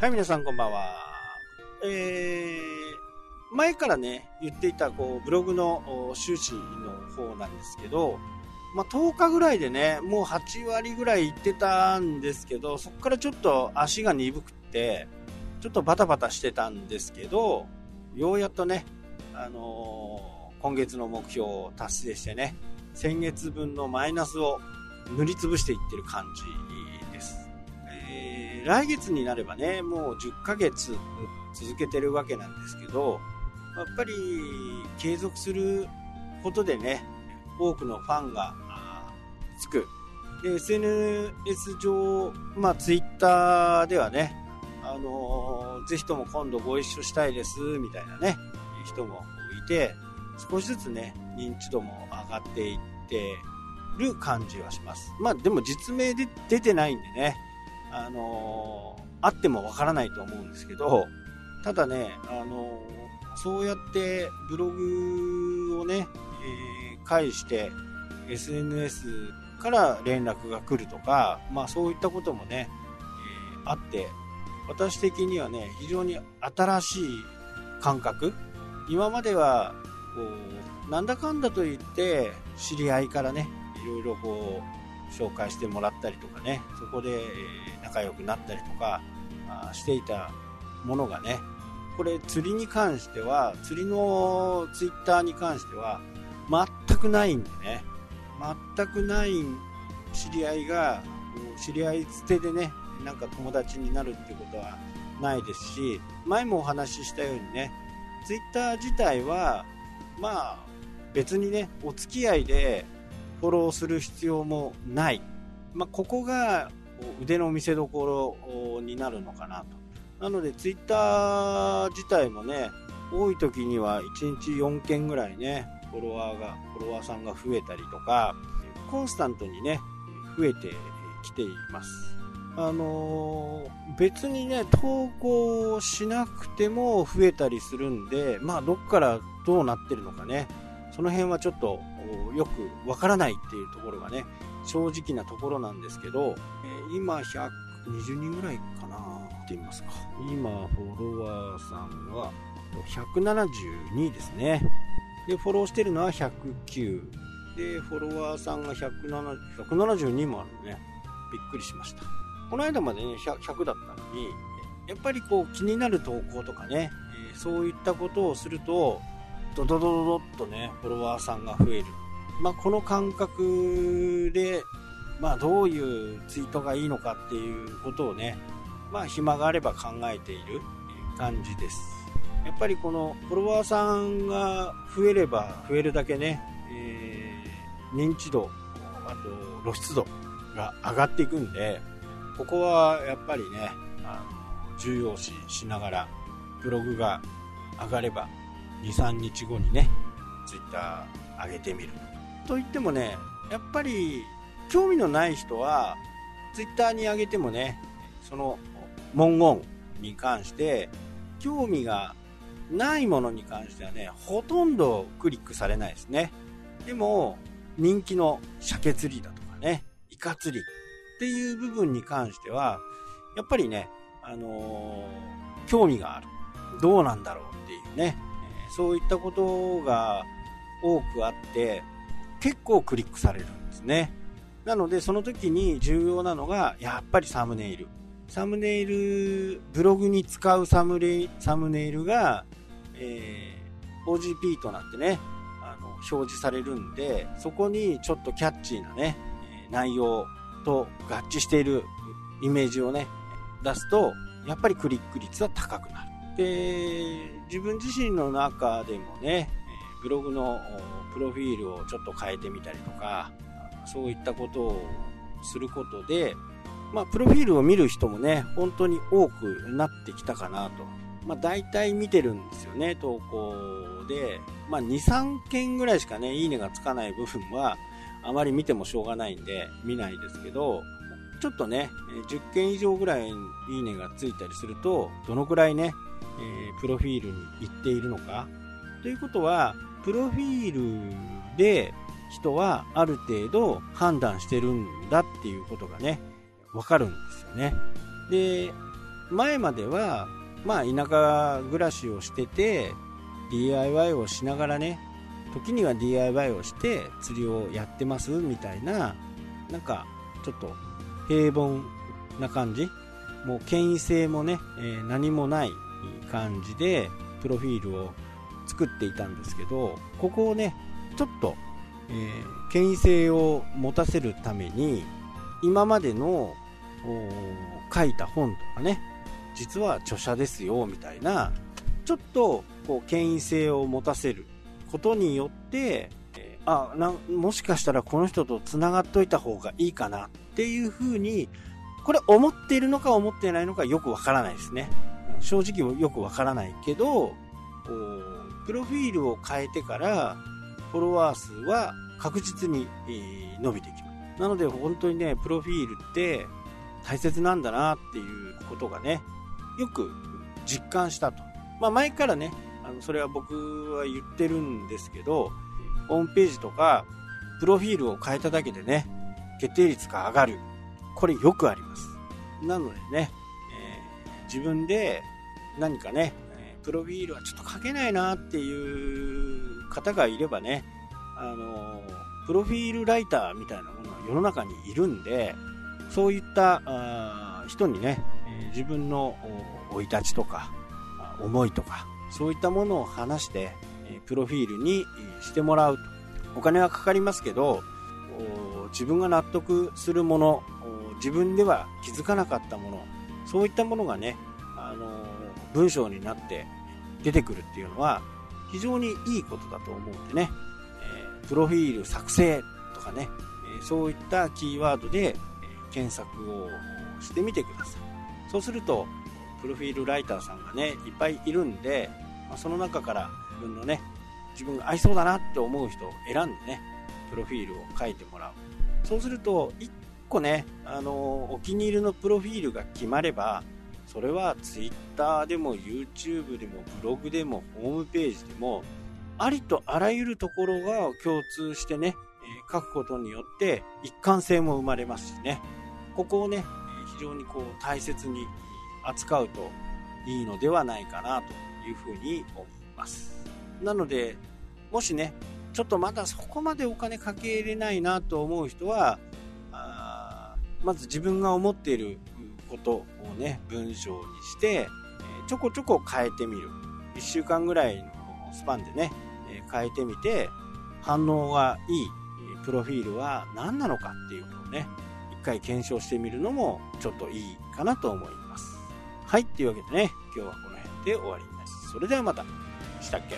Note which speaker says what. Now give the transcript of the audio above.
Speaker 1: はい、皆さんこんばんは。えー、前からね、言っていた、こう、ブログの収支の方なんですけど、まあ、10日ぐらいでね、もう8割ぐらい行ってたんですけど、そこからちょっと足が鈍くって、ちょっとバタバタしてたんですけど、ようやっとね、あのー、今月の目標を達成してね、先月分のマイナスを塗りつぶしていってる感じ来月になればね、もう10ヶ月続けてるわけなんですけど、やっぱり継続することでね、多くのファンがつく。で、SNS 上、まあ、ツイッターではね、あのー、ぜひとも今度ご一緒したいです、みたいなね、人もいて、少しずつね、認知度も上がっていってる感じはします。まあ、でも実名で出てないんでね、あの、あってもわからないと思うんですけど、ただね、あの、そうやってブログをね、えー、介して SNS から連絡が来るとか、まあそういったこともね、えー、あって、私的にはね、非常に新しい感覚。今までは、こう、なんだかんだと言って、知り合いからね、いろいろこう、紹介してもらったりとかね、そこで仲良くなったりとかしていたものがね、これ釣りに関しては、釣りのツイッターに関しては、全くないんでね、全くない知り合いが、知り合い捨てでね、なんか友達になるってことはないですし、前もお話ししたようにね、ツイッター自体は、まあ、別にね、お付き合いでフォローする必要もない。まあ、ここが腕の見せ所になるのかなと。なので、ツイッター自体もね、多い時には1日4件ぐらいね、フォロワーが、フォロワーさんが増えたりとか、コンスタントにね、増えてきています。あのー、別にね、投稿しなくても増えたりするんで、まあ、どっからどうなってるのかね、その辺はちょっとよくわからないっていうところがね、正直なところなんですけど、え今120人ぐらいかなって言いますか。今、フォロワーさんは172ですね。で、フォローしてるのは109。で、フォロワーさんが172もあるのね。びっくりしました。この間までね100、だったのに、やっぱりこう気になる投稿とかね、そういったことをすると、ドドドドドッとね、フォロワーさんが増える。まあ、この感覚で、まあ、どういうツイートがいいのかっていうことをね、まあ、暇があれば考えている感じです。やっぱりこのフォロワーさんが増えれば増えるだけね、えー、認知度、あと露出度が上がっていくんで、ここはやっぱりね、あの重要視しながら、ブログが上がれば、2、3日後にね、ツイッター上げてみる。といってもね、やっぱり興味のない人は、ツイッターに上げてもね、その文言に関して、興味がないものに関してはね、ほとんどクリックされないですね。でも、人気の鮭釣りだとかね、イカ釣りっていう部分に関しては、やっぱりね、あのー、興味がある。どうなんだろうっていうね、そういったことが多くあって、結構クリックされるんですね。なので、その時に重要なのが、やっぱりサムネイル。サムネイル、ブログに使うサムレサムネイルが、えー、OGP となってね、あの、表示されるんで、そこにちょっとキャッチーなね、内容と合致しているイメージをね、出すと、やっぱりクリック率は高くなる。で、自分自身の中でもね、ブログのプロフィールをちょっと変えてみたりとか、そういったことをすることで、まあ、プロフィールを見る人もね、本当に多くなってきたかなと。まあ、大体見てるんですよね、投稿で。まあ、2、3件ぐらいしかね、いいねがつかない部分は、あまり見てもしょうがないんで、見ないですけど、ちょっとね、10件以上ぐらいいいねがついたりすると、どのくらいね、えー、プロフィールに行っているのか？ということは、プロフィールで人はある程度判断してるんだっていうことがね、わかるんですよね。で、前までは、まあ、田舎暮らしをしてて DIY をしながらね時には DIY をして釣りをやってますみたいななんかちょっと平凡な感じ？もう権威性もね、えー、何もない感じでプロフィールを作っていたんですけどここをねちょっと、えー、権威性を持たせるために今までの書いた本とかね実は著者ですよみたいなちょっとこう権威性を持たせることによって、えー、あなもしかしたらこの人とつながっといた方がいいかなっていうふうにこれ思っているのか思ってないのかよくわからないですね。正直よくわからないけどこうプロフィールを変えてからフォロワー数は確実に、伸びてきます。なので本当にねプロフィールって大切なんだなっていうことがねよく実感したと、まあ、前からねあのそれは僕は言ってるんですけどホームページとかプロフィールを変えただけでね決定率が上がる。これよくあります。なのでね、えー、自分で何かねプロフィールはちょっと書けないなっていう方がいればねあのプロフィールライターみたいなものは世の中にいるんでそういった人にね自分の生い立ちとか思いとかそういったものを話してプロフィールにしてもらうと。お金はかかりますけど自分が納得するもの自分では気づかなかったものそういったものがね文章になって出てくるっていうのは非常にいいことだと思うんでね、えプロフィール作成とかね、えそういったキーワードで検索をしてみてください。そうするとプロフィールライターさんがねいっぱいいるんで、まその中から自分のね自分が合いそうだなって思う人を選んでねプロフィールを書いてもらう。そうすると1個ねあのお気に入りのプロフィールが決まればそれは Twitter でも YouTube でもブログでもホームページでもありとあらゆるところが共通してね、え書くことによって一貫性も生まれますしね。ここをね非常にこう大切に扱うといいのではないかなというふうに思います。なのでもしねちょっとまだそこまでお金かけれないなと思う人はまず自分が思っていることをね文章にしてちょこちょこ変えてみる。1週間ぐらいのスパンでね変えてみて反応がいいプロフィールは何なのかっていうことをね一回検証してみるのもちょっといいかなと思います。はいというわけでね今日はこの辺で終わります。それではまた。したっけ？